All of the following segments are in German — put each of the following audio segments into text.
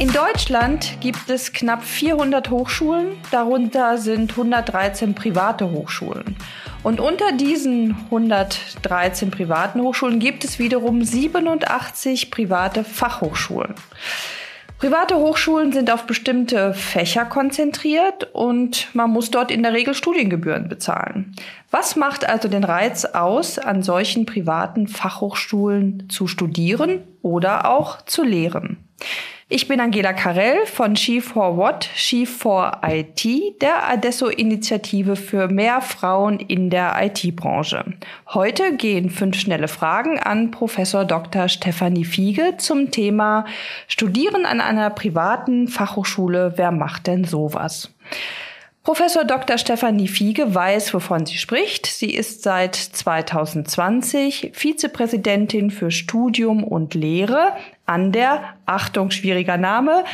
In Deutschland gibt es knapp 400 Hochschulen, darunter sind 113 private Hochschulen. Und unter diesen 113 privaten Hochschulen gibt es wiederum 87 private Fachhochschulen. Private Hochschulen sind auf bestimmte Fächer konzentriert und man muss dort in der Regel Studiengebühren bezahlen. Was macht also den Reiz aus, an solchen privaten Fachhochschulen zu studieren oder auch zu lehren? Ich bin Angela Karell von She4What, She4IT, der Adesso-Initiative für mehr Frauen in der IT-Branche. Heute gehen fünf schnelle Fragen an Professor Dr. Stefanie Fiege zum Thema Studieren an einer privaten Fachhochschule. Wer macht denn sowas? Professor Dr. Stefanie Fiege weiß, wovon sie spricht. Sie ist seit 2020 Vizepräsidentin für Studium und Lehre an der, Achtung, schwieriger Name,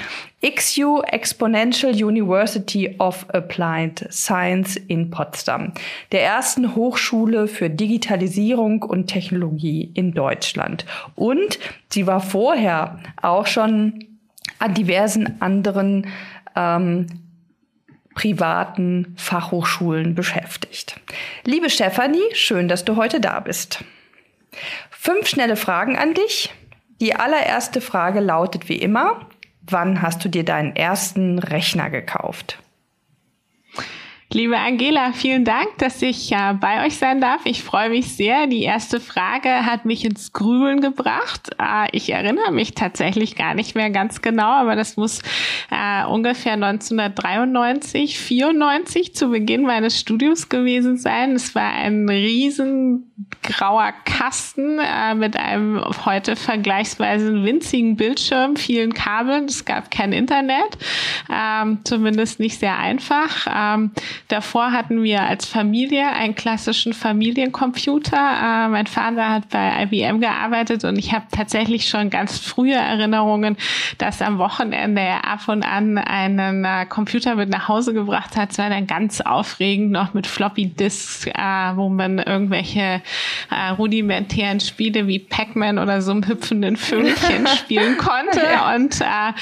XU Exponential University of Applied Science in Potsdam, der ersten Hochschule für Digitalisierung und Technologie in Deutschland. Und sie war vorher auch schon an diversen anderen ähm, privaten Fachhochschulen beschäftigt. Liebe Stefanie, schön, dass du heute da bist. Fünf schnelle Fragen an dich. Die allererste Frage lautet wie immer, wann hast du dir deinen ersten Rechner gekauft? Liebe Angela, vielen Dank, dass ich äh, bei euch sein darf. Ich freue mich sehr. Die erste Frage hat mich ins Grübeln gebracht. Äh, ich erinnere mich tatsächlich gar nicht mehr ganz genau, aber das muss äh, ungefähr 1993, 94 zu Beginn meines Studiums gewesen sein. Es war ein riesen grauer Kasten äh, mit einem heute vergleichsweise winzigen Bildschirm, vielen Kabeln. Es gab kein Internet, ähm, zumindest nicht sehr einfach. Ähm, Davor hatten wir als Familie einen klassischen Familiencomputer. Äh, mein Vater hat bei IBM gearbeitet und ich habe tatsächlich schon ganz frühe Erinnerungen, dass am Wochenende er ab und an einen äh, Computer mit nach Hause gebracht hat. Es war dann ganz aufregend noch mit Floppy Disks, äh, wo man irgendwelche äh, rudimentären Spiele wie Pac-Man oder so einem hüpfenden Vögelchen spielen konnte. Und äh,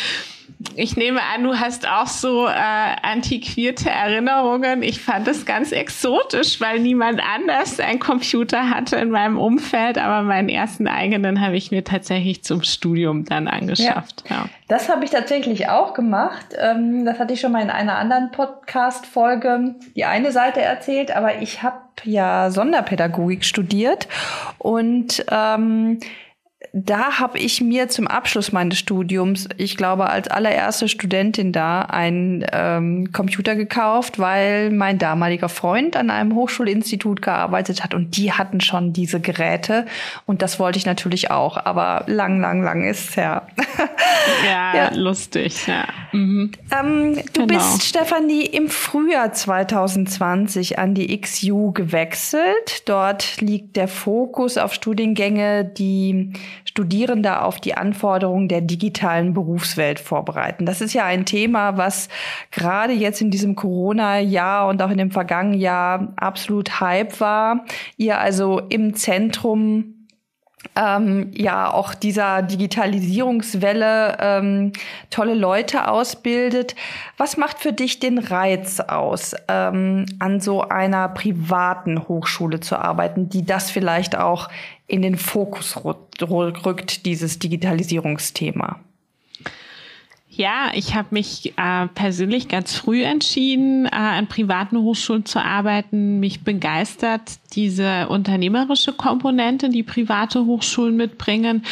ich nehme an, du hast auch so äh, antiquierte Erinnerungen. Ich fand es ganz exotisch, weil niemand anders einen Computer hatte in meinem Umfeld, aber meinen ersten eigenen habe ich mir tatsächlich zum Studium dann angeschafft. Ja. ja. Das habe ich tatsächlich auch gemacht. Ähm, das hatte ich schon mal in einer anderen Podcast-Folge die eine Seite erzählt, aber ich habe ja Sonderpädagogik studiert und ähm, da habe ich mir zum Abschluss meines Studiums, ich glaube als allererste Studentin da, einen ähm, Computer gekauft, weil mein damaliger Freund an einem Hochschulinstitut gearbeitet hat und die hatten schon diese Geräte und das wollte ich natürlich auch, aber lang, lang, lang ist es her. Ja, ja, lustig. Ja. Mhm. Ähm, du genau. bist, Stefanie, im Frühjahr 2020 an die XU gewechselt. Dort liegt der Fokus auf Studiengänge, die Studierende auf die Anforderungen der digitalen Berufswelt vorbereiten. Das ist ja ein Thema, was gerade jetzt in diesem Corona-Jahr und auch in dem vergangenen Jahr absolut Hype war. Ihr also im Zentrum ähm, ja auch dieser Digitalisierungswelle ähm, tolle Leute ausbildet. Was macht für dich den Reiz aus, ähm, an so einer privaten Hochschule zu arbeiten, die das vielleicht auch in den Fokus rückt, dieses Digitalisierungsthema? Ja, ich habe mich äh, persönlich ganz früh entschieden, äh, an privaten Hochschulen zu arbeiten. Mich begeistert diese unternehmerische Komponente, die private Hochschulen mitbringen.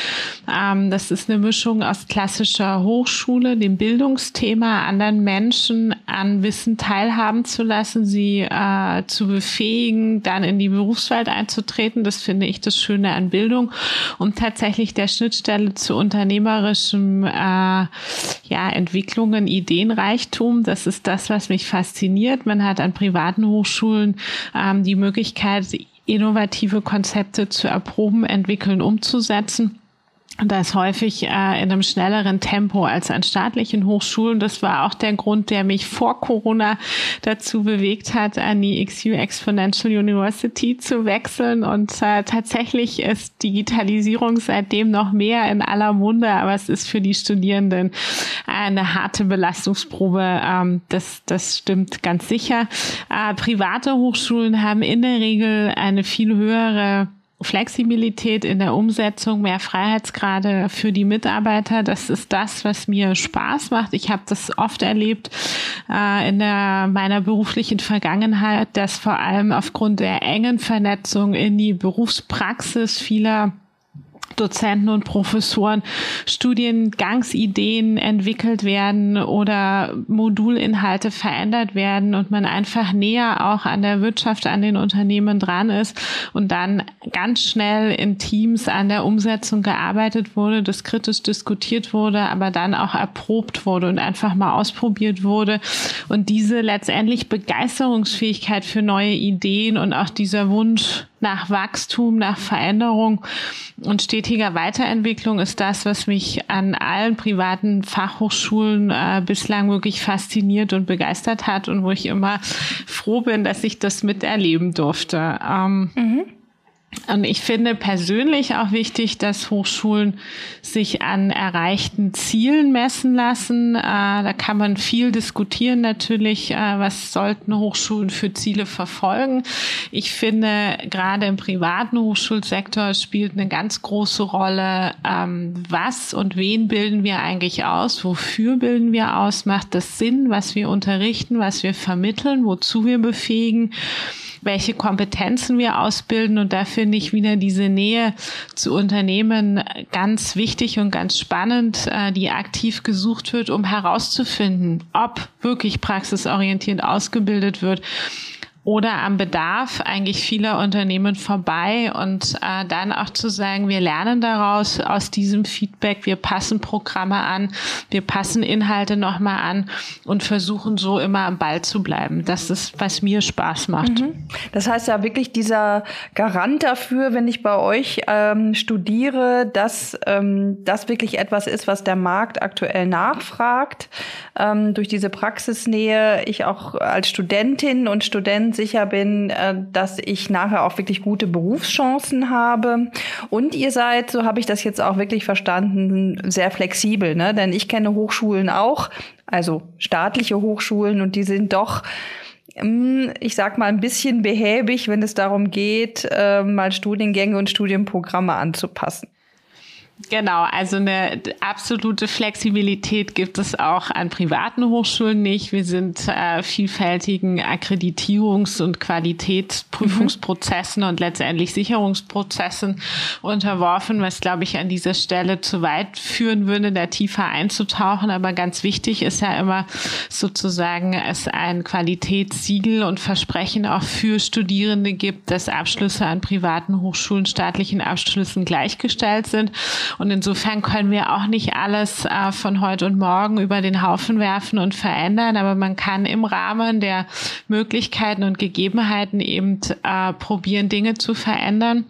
Ähm, das ist eine Mischung aus klassischer Hochschule, dem Bildungsthema, anderen Menschen an Wissen teilhaben zu lassen, sie äh, zu befähigen, dann in die Berufswelt einzutreten. Das finde ich das Schöne an Bildung und tatsächlich der Schnittstelle zu unternehmerischem äh, ja, Entwicklungen, Ideenreichtum. Das ist das, was mich fasziniert. Man hat an privaten Hochschulen ähm, die Möglichkeit, innovative Konzepte zu erproben, entwickeln, umzusetzen. Das häufig äh, in einem schnelleren Tempo als an staatlichen Hochschulen. Das war auch der Grund, der mich vor Corona dazu bewegt hat, an die XU Exponential University zu wechseln. Und äh, tatsächlich ist Digitalisierung seitdem noch mehr in aller Munde, aber es ist für die Studierenden eine harte Belastungsprobe. Ähm, das, das stimmt ganz sicher. Äh, private Hochschulen haben in der Regel eine viel höhere Flexibilität in der Umsetzung, mehr Freiheitsgrade für die Mitarbeiter. Das ist das, was mir Spaß macht. Ich habe das oft erlebt äh, in der, meiner beruflichen Vergangenheit, dass vor allem aufgrund der engen Vernetzung in die Berufspraxis vieler Dozenten und Professoren Studiengangsideen entwickelt werden oder Modulinhalte verändert werden und man einfach näher auch an der Wirtschaft, an den Unternehmen dran ist und dann ganz schnell in Teams an der Umsetzung gearbeitet wurde, das kritisch diskutiert wurde, aber dann auch erprobt wurde und einfach mal ausprobiert wurde. Und diese letztendlich Begeisterungsfähigkeit für neue Ideen und auch dieser Wunsch nach Wachstum, nach Veränderung und stetiger Weiterentwicklung ist das, was mich an allen privaten Fachhochschulen äh, bislang wirklich fasziniert und begeistert hat und wo ich immer froh bin, dass ich das miterleben durfte. Ähm, mhm. Und ich finde persönlich auch wichtig, dass Hochschulen sich an erreichten Zielen messen lassen. Äh, da kann man viel diskutieren natürlich, äh, was sollten Hochschulen für Ziele verfolgen. Ich finde, gerade im privaten Hochschulsektor spielt eine ganz große Rolle, ähm, was und wen bilden wir eigentlich aus, wofür bilden wir aus, macht das Sinn, was wir unterrichten, was wir vermitteln, wozu wir befähigen welche Kompetenzen wir ausbilden. Und da finde ich wieder diese Nähe zu Unternehmen ganz wichtig und ganz spannend, äh, die aktiv gesucht wird, um herauszufinden, ob wirklich praxisorientiert ausgebildet wird oder am Bedarf eigentlich vieler Unternehmen vorbei und äh, dann auch zu sagen, wir lernen daraus aus diesem Feedback, wir passen Programme an, wir passen Inhalte nochmal an und versuchen so immer am Ball zu bleiben. Das ist, was mir Spaß macht. Mhm. Das heißt ja wirklich dieser Garant dafür, wenn ich bei euch ähm, studiere, dass ähm, das wirklich etwas ist, was der Markt aktuell nachfragt. Ähm, durch diese Praxisnähe ich auch als Studentin und Student sicher bin, äh, dass ich nachher auch wirklich gute Berufschancen habe. Und ihr seid, so habe ich das jetzt auch wirklich verstanden, sehr flexibel. Ne? Denn ich kenne Hochschulen auch, also staatliche Hochschulen, und die sind doch hm, ich sag mal, ein bisschen behäbig, wenn es darum geht, äh, mal Studiengänge und Studienprogramme anzupassen. Genau, also eine absolute Flexibilität gibt es auch an privaten Hochschulen nicht. Wir sind äh, vielfältigen Akkreditierungs- und Qualitätsprüfungsprozessen mhm. und letztendlich Sicherungsprozessen unterworfen, was, glaube ich, an dieser Stelle zu weit führen würde, da tiefer einzutauchen. Aber ganz wichtig ist ja immer sozusagen, es ein Qualitätssiegel und Versprechen auch für Studierende gibt, dass Abschlüsse an privaten Hochschulen staatlichen Abschlüssen gleichgestellt sind. Und insofern können wir auch nicht alles äh, von heute und morgen über den Haufen werfen und verändern, aber man kann im Rahmen der Möglichkeiten und Gegebenheiten eben äh, probieren, Dinge zu verändern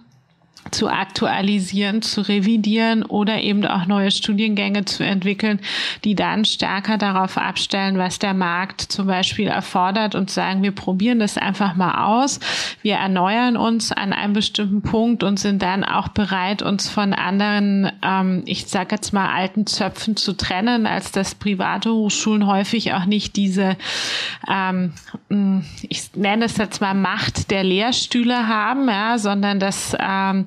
zu aktualisieren, zu revidieren oder eben auch neue Studiengänge zu entwickeln, die dann stärker darauf abstellen, was der Markt zum Beispiel erfordert und sagen, wir probieren das einfach mal aus. Wir erneuern uns an einem bestimmten Punkt und sind dann auch bereit, uns von anderen, ähm, ich sage jetzt mal, alten Zöpfen zu trennen, als dass private Hochschulen häufig auch nicht diese, ähm, ich nenne es jetzt mal Macht der Lehrstühle haben, ja, sondern dass ähm,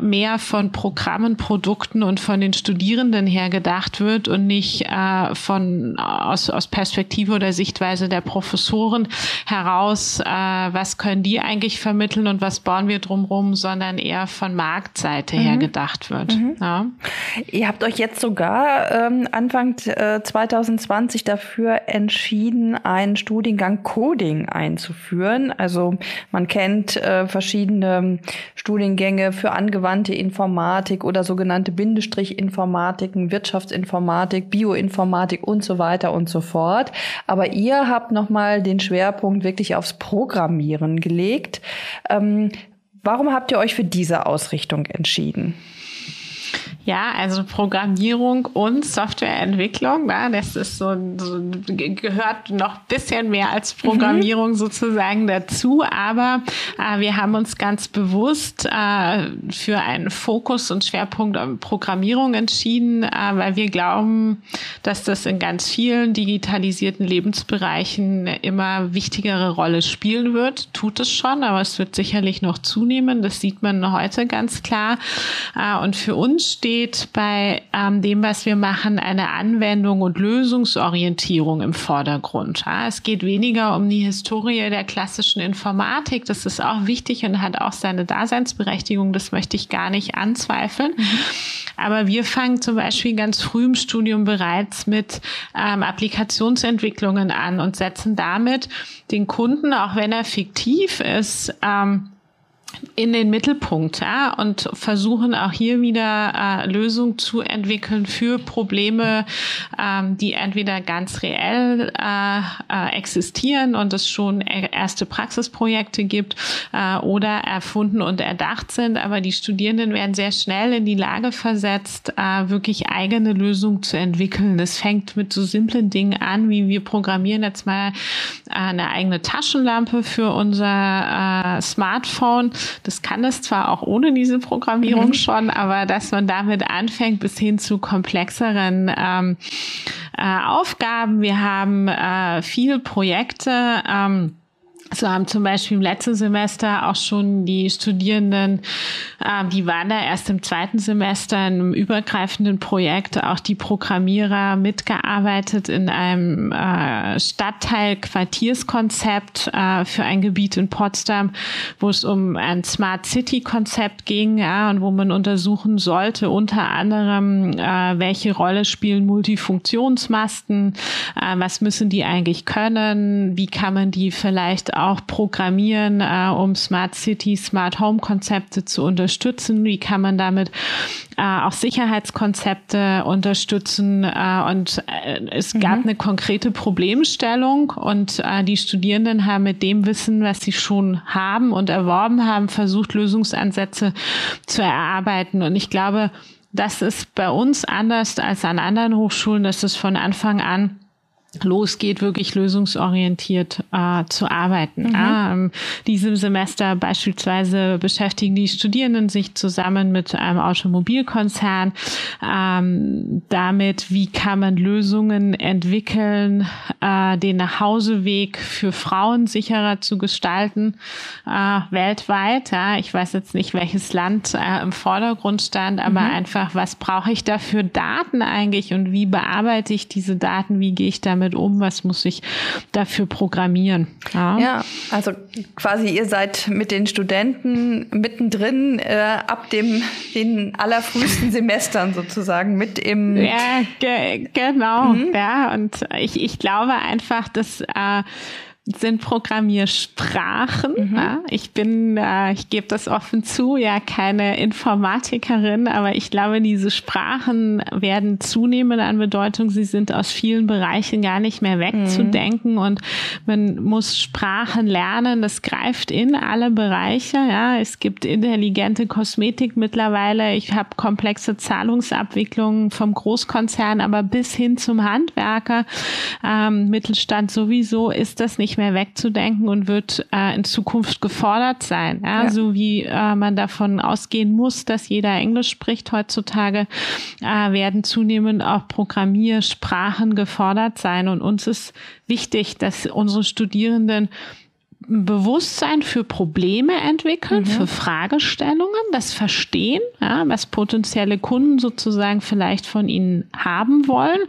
mehr von Programmen, Produkten und von den Studierenden her gedacht wird und nicht äh, von aus, aus Perspektive oder Sichtweise der Professoren heraus, äh, was können die eigentlich vermitteln und was bauen wir drumherum, sondern eher von Marktseite mhm. her gedacht wird. Mhm. Ja. Ihr habt euch jetzt sogar ähm, Anfang äh, 2020 dafür entschieden, einen Studiengang Coding einzuführen. Also man kennt äh, verschiedene Studiengänge für angewandte Informatik oder sogenannte Bindestrich-Informatiken, Wirtschaftsinformatik, Bioinformatik und so weiter und so fort. Aber ihr habt nochmal den Schwerpunkt wirklich aufs Programmieren gelegt. Ähm, warum habt ihr euch für diese Ausrichtung entschieden? Ja, also Programmierung und Softwareentwicklung, ja, das ist so, so gehört noch bisschen mehr als Programmierung mhm. sozusagen dazu, aber äh, wir haben uns ganz bewusst äh, für einen Fokus und Schwerpunkt Programmierung entschieden, äh, weil wir glauben, dass das in ganz vielen digitalisierten Lebensbereichen immer wichtigere Rolle spielen wird. Tut es schon, aber es wird sicherlich noch zunehmen. Das sieht man heute ganz klar. Äh, und für uns steht steht bei ähm, dem, was wir machen, eine Anwendung und Lösungsorientierung im Vordergrund. Ja, es geht weniger um die Historie der klassischen Informatik. Das ist auch wichtig und hat auch seine Daseinsberechtigung. Das möchte ich gar nicht anzweifeln. Mhm. Aber wir fangen zum Beispiel ganz früh im Studium bereits mit ähm, Applikationsentwicklungen an und setzen damit den Kunden, auch wenn er fiktiv ist, ähm, in den Mittelpunkt ja, und versuchen auch hier wieder äh, Lösungen zu entwickeln für Probleme, ähm, die entweder ganz reell äh, äh, existieren und es schon e-, erste Praxisprojekte gibt äh, oder erfunden und erdacht sind, aber die Studierenden werden sehr schnell in die Lage versetzt, äh, wirklich eigene Lösungen zu entwickeln. Das fängt mit so simplen Dingen an, wie wir programmieren jetzt mal äh, eine eigene Taschenlampe für unser äh, Smartphone das kann es zwar auch ohne diese Programmierung mhm. schon, aber dass man damit anfängt bis hin zu komplexeren ähm, äh, Aufgaben. Wir haben äh, viele Projekte. Ähm, so haben zum Beispiel im letzten Semester auch schon die Studierenden, äh, die waren da erst im zweiten Semester in einem übergreifenden Projekt, auch die Programmierer mitgearbeitet in einem äh, Stadtteil-Quartierskonzept äh, für ein Gebiet in Potsdam, wo es um ein Smart City-Konzept ging ja, und wo man untersuchen sollte, unter anderem, äh, welche Rolle spielen Multifunktionsmasten, äh, was müssen die eigentlich können, wie kann man die vielleicht auch programmieren, äh, um Smart City, Smart Home Konzepte zu unterstützen? Wie kann man damit äh, auch Sicherheitskonzepte unterstützen? Äh, und äh, es gab mhm. eine konkrete Problemstellung und äh, die Studierenden haben mit dem Wissen, was sie schon haben und erworben haben, versucht, Lösungsansätze zu erarbeiten. Und ich glaube, das ist bei uns anders als an anderen Hochschulen, dass es von Anfang an losgeht, wirklich lösungsorientiert äh, zu arbeiten. Mhm. Ähm, diesem Semester beispielsweise beschäftigen die Studierenden sich zusammen mit einem Automobilkonzern ähm, damit, wie kann man Lösungen entwickeln, äh, den Nachhauseweg für Frauen sicherer zu gestalten äh, weltweit. Ja, ich weiß jetzt nicht, welches Land äh, im Vordergrund stand, aber mhm. einfach, was brauche ich da für Daten eigentlich und wie bearbeite ich diese Daten, wie gehe ich damit damit um? Was muss ich dafür programmieren? Ja, ja also quasi ihr seid mit den Studenten mittendrin äh, ab dem den allerfrühesten Semestern sozusagen mit im ja ge genau mhm. ja und ich ich glaube einfach dass äh, sind Programmiersprachen. Mhm. Ja, ich bin, äh, ich gebe das offen zu, ja keine Informatikerin, aber ich glaube, diese Sprachen werden zunehmend an Bedeutung. Sie sind aus vielen Bereichen gar nicht mehr wegzudenken mhm. und man muss Sprachen lernen. Das greift in alle Bereiche. Ja, es gibt intelligente Kosmetik mittlerweile. Ich habe komplexe Zahlungsabwicklungen vom Großkonzern, aber bis hin zum Handwerker, ähm, Mittelstand sowieso ist das nicht mehr wegzudenken und wird äh, in Zukunft gefordert sein. Ja? ja. So wie äh, man davon ausgehen muss, dass jeder Englisch spricht heutzutage, äh, werden zunehmend auch Programmiersprachen gefordert sein. Und uns ist wichtig, dass unsere Studierenden Bewusstsein für Probleme entwickeln, mhm. für Fragestellungen, das Verstehen, ja, was potenzielle Kunden sozusagen vielleicht von ihnen haben wollen,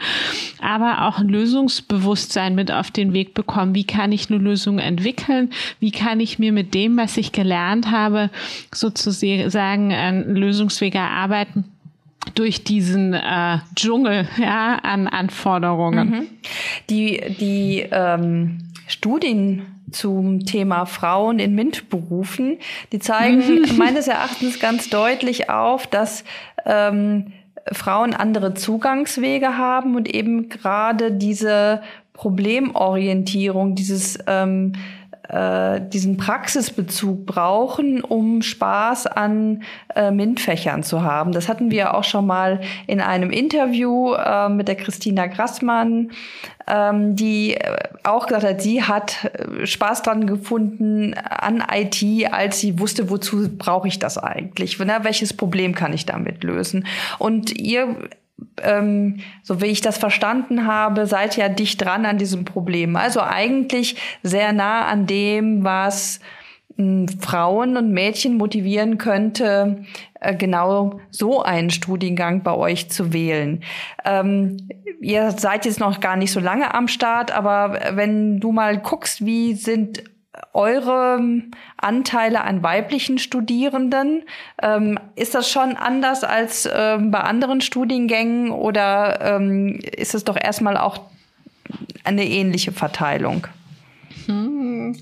aber auch ein Lösungsbewusstsein mit auf den Weg bekommen. Wie kann ich eine Lösung entwickeln? Wie kann ich mir mit dem, was ich gelernt habe, sozusagen einen Lösungsweg erarbeiten? durch diesen äh, Dschungel ja, an Anforderungen. Mhm. Die, die ähm, Studien zum Thema Frauen in MINT-Berufen. Die zeigen meines Erachtens ganz deutlich auf, dass ähm, Frauen andere Zugangswege haben und eben gerade diese Problemorientierung, dieses ähm, äh, diesen Praxisbezug brauchen, um Spaß an äh, MINT-Fächern zu haben. Das hatten wir auch schon mal in einem Interview äh, mit der Christina Grassmann, ähm, die äh, auch gesagt hat, sie hat äh, Spaß dran gefunden an IT, als sie wusste, wozu brauche ich das eigentlich? Na, welches Problem kann ich damit lösen? Und ihr ähm, so wie ich das verstanden habe, seid ja dicht dran an diesem Problem. Also eigentlich sehr nah an dem, was hm, Frauen und Mädchen motivieren könnte, äh, genau so einen Studiengang bei euch zu wählen. Ähm, ihr seid jetzt noch gar nicht so lange am Start, aber wenn du mal guckst, wie sind eure Anteile an weiblichen Studierenden? Ähm, ist das schon anders als ähm, bei anderen Studiengängen oder ähm, ist es doch erstmal auch eine ähnliche Verteilung? Hm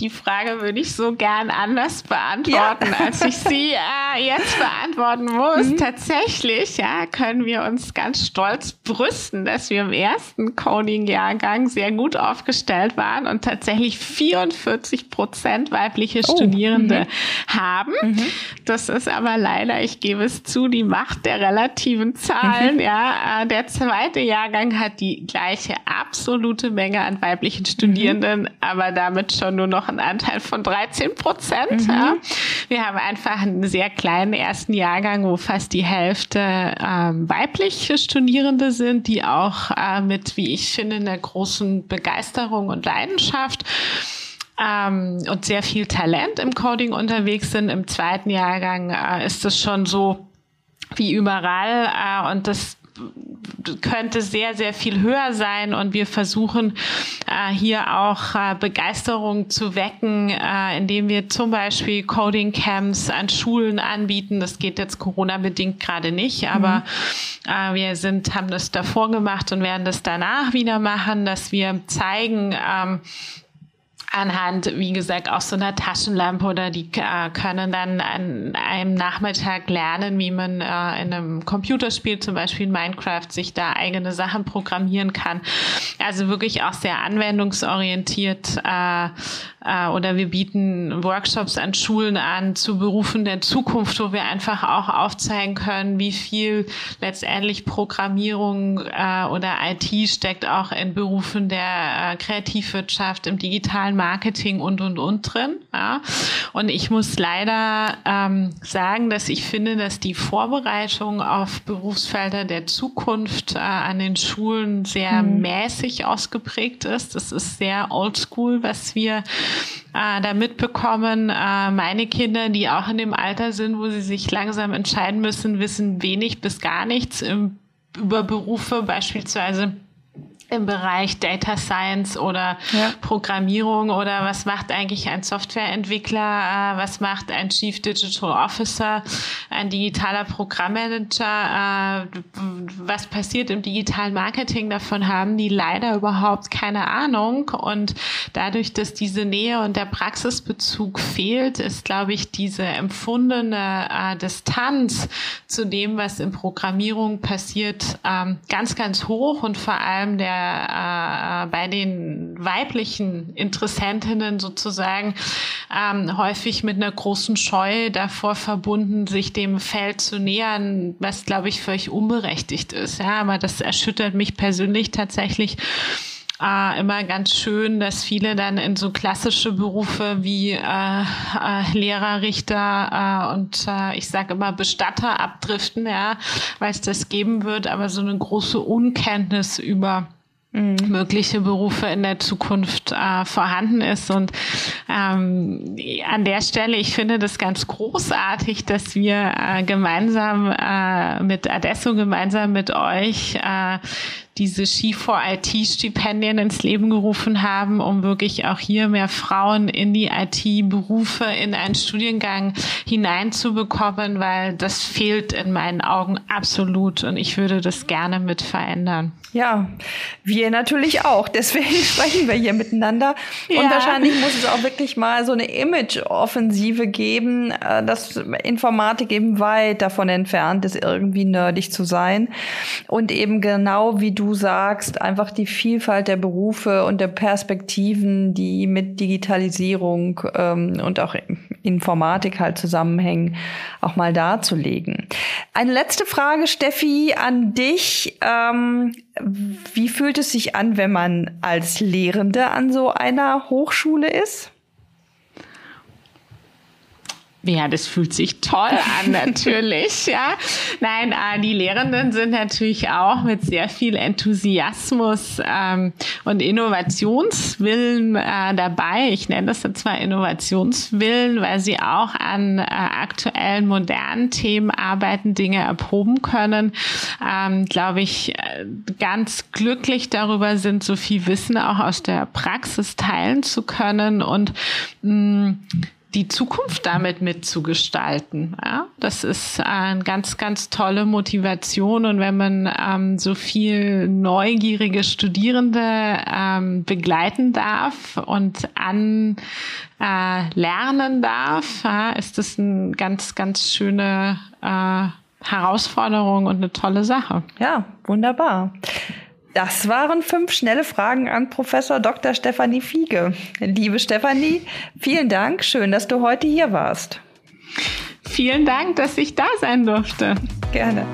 die Frage würde ich so gern anders beantworten, ja. als ich sie äh, jetzt beantworten muss. Mhm. Tatsächlich ja, können wir uns ganz stolz brüsten, dass wir im ersten Coding-Jahrgang sehr gut aufgestellt waren und tatsächlich 44 Prozent weibliche oh. Studierende mhm. haben. Mhm. Das ist aber leider, ich gebe es zu, die Macht der relativen Zahlen. Mhm. Ja, äh, der zweite Jahrgang hat die gleiche absolute Menge an weiblichen Studierenden, mhm. aber damit schon nur noch einen Anteil von 13 Prozent. Mhm. Ja. Wir haben einfach einen sehr kleinen ersten Jahrgang, wo fast die Hälfte ähm, weibliche Studierende sind, die auch äh, mit, wie ich finde, einer großen Begeisterung und Leidenschaft ähm, und sehr viel Talent im Coding unterwegs sind. Im zweiten Jahrgang äh, ist es schon so wie überall äh, und das könnte sehr, sehr viel höher sein und wir versuchen hier auch äh, Begeisterung zu wecken, äh, indem wir zum Beispiel Coding Camps an Schulen anbieten. Das geht jetzt Corona-bedingt gerade nicht, aber mhm. wir sind, haben das davor gemacht und werden das danach wieder machen, dass wir zeigen, ähm, anhand, wie gesagt, auch so einer Taschenlampe oder die äh, können dann an einem Nachmittag lernen, wie man äh, in einem Computerspiel, zum Beispiel in Minecraft, sich da eigene Sachen programmieren kann. Also wirklich auch sehr anwendungsorientiert äh, äh, oder wir bieten Workshops an Schulen an zu Berufen der Zukunft, wo wir einfach auch aufzeigen können, wie viel letztendlich Programmierung äh, oder IT steckt auch in Berufen der äh, Kreativwirtschaft, im digitalen Marketing und und und drin. Ja. Und ich muss leider ähm, sagen, dass ich finde, dass die Vorbereitung auf Berufsfelder der Zukunft äh, an den Schulen sehr mhm. mäßig ausgeprägt ist. Das ist sehr oldschool, was wir äh, da mitbekommen. Äh, meine Kinder, die auch in dem Alter sind, wo sie sich langsam entscheiden müssen, wissen wenig bis gar nichts über Berufe, beispielsweise im Bereich Data Science oder ja. Programmierung oder was macht eigentlich ein Softwareentwickler, äh, was macht ein Chief Digital Officer, ein digitaler Programmmanager, äh, was passiert im digitalen Marketing, davon haben die leider überhaupt keine Ahnung. Und dadurch, dass diese Nähe und der Praxisbezug fehlt, ist, glaube ich, diese empfundene äh, Distanz zu dem, was in Programmierung passiert, ähm, ganz, ganz hoch. Und vor allem der äh, bei den weiblichen Interessentinnen sozusagen ähm, häufig mit einer großen Scheu davor verbunden, sich dem Feld zu nähern, was glaube ich völlig unberechtigt ist. Ja, aber das erschüttert mich persönlich tatsächlich äh, immer ganz schön, dass viele dann in so klassische Berufe wie äh, äh, Lehrer, Richter äh, und äh, ich sage immer Bestatter abdriften, ja, weil es das geben wird, aber so eine große Unkenntnis über. Mögliche Berufe in der Zukunft äh, vorhanden ist. Und ähm, an der Stelle, ich finde das ganz großartig, dass wir äh, gemeinsam äh, mit Adesso, gemeinsam mit euch äh, diese Ski for IT Stipendien ins Leben gerufen haben, um wirklich auch hier mehr Frauen in die IT-Berufe, in einen Studiengang hineinzubekommen, weil das fehlt in meinen Augen absolut und ich würde das gerne mit verändern. Ja, wir natürlich auch. Deswegen sprechen wir hier miteinander. Und ja. wahrscheinlich muss es auch wirklich mal so eine Image-Offensive geben, äh, dass Informatik eben weit davon entfernt ist, irgendwie nerdig zu sein. Und eben genau wie du sagst, einfach die Vielfalt der Berufe und der Perspektiven, die mit Digitalisierung ähm, und auch Informatik halt zusammenhängen, auch mal darzulegen. Eine letzte Frage, Steffi, an dich. Ähm, wie fühlt es sich an, wenn man als Lehrende an so einer Hochschule ist? Ja, das fühlt sich toll an, natürlich, ja. Nein, äh, die Lehrenden sind natürlich auch mit sehr viel Enthusiasmus ähm, und Innovationswillen äh, dabei. Ich nenne das jetzt zwar Innovationswillen, weil sie auch an äh, aktuellen, modernen Themen arbeiten, Dinge erproben können. Ähm, Glaube ich, äh, ganz glücklich darüber sind, so viel Wissen auch aus der Praxis teilen zu können und mh, mm, die Zukunft damit mitzugestalten. Ja, das ist eine ganz, ganz tolle Motivation. Und wenn man ähm, so viel neugierige Studierende ähm, begleiten darf und an äh, darf, ja, ist das eine ganz, ganz schöne äh, Herausforderung und eine tolle Sache. Ja, wunderbar. Das waren fünf schnelle Fragen an Professor Dr. Stefanie Fiege. Liebe Stefanie, vielen Dank. Schön, dass du heute hier warst. Vielen Dank, dass ich da sein durfte. Gerne.